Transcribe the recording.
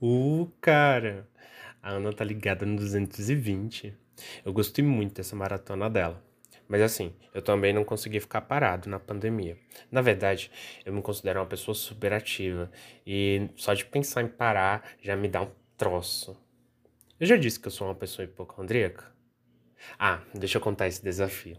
Uh, cara, a Ana tá ligada no 220. Eu gostei muito dessa maratona dela. Mas assim, eu também não consegui ficar parado na pandemia. Na verdade, eu me considero uma pessoa super ativa e só de pensar em parar já me dá um troço. Eu já disse que eu sou uma pessoa hipocondríaca? Ah, deixa eu contar esse desafio.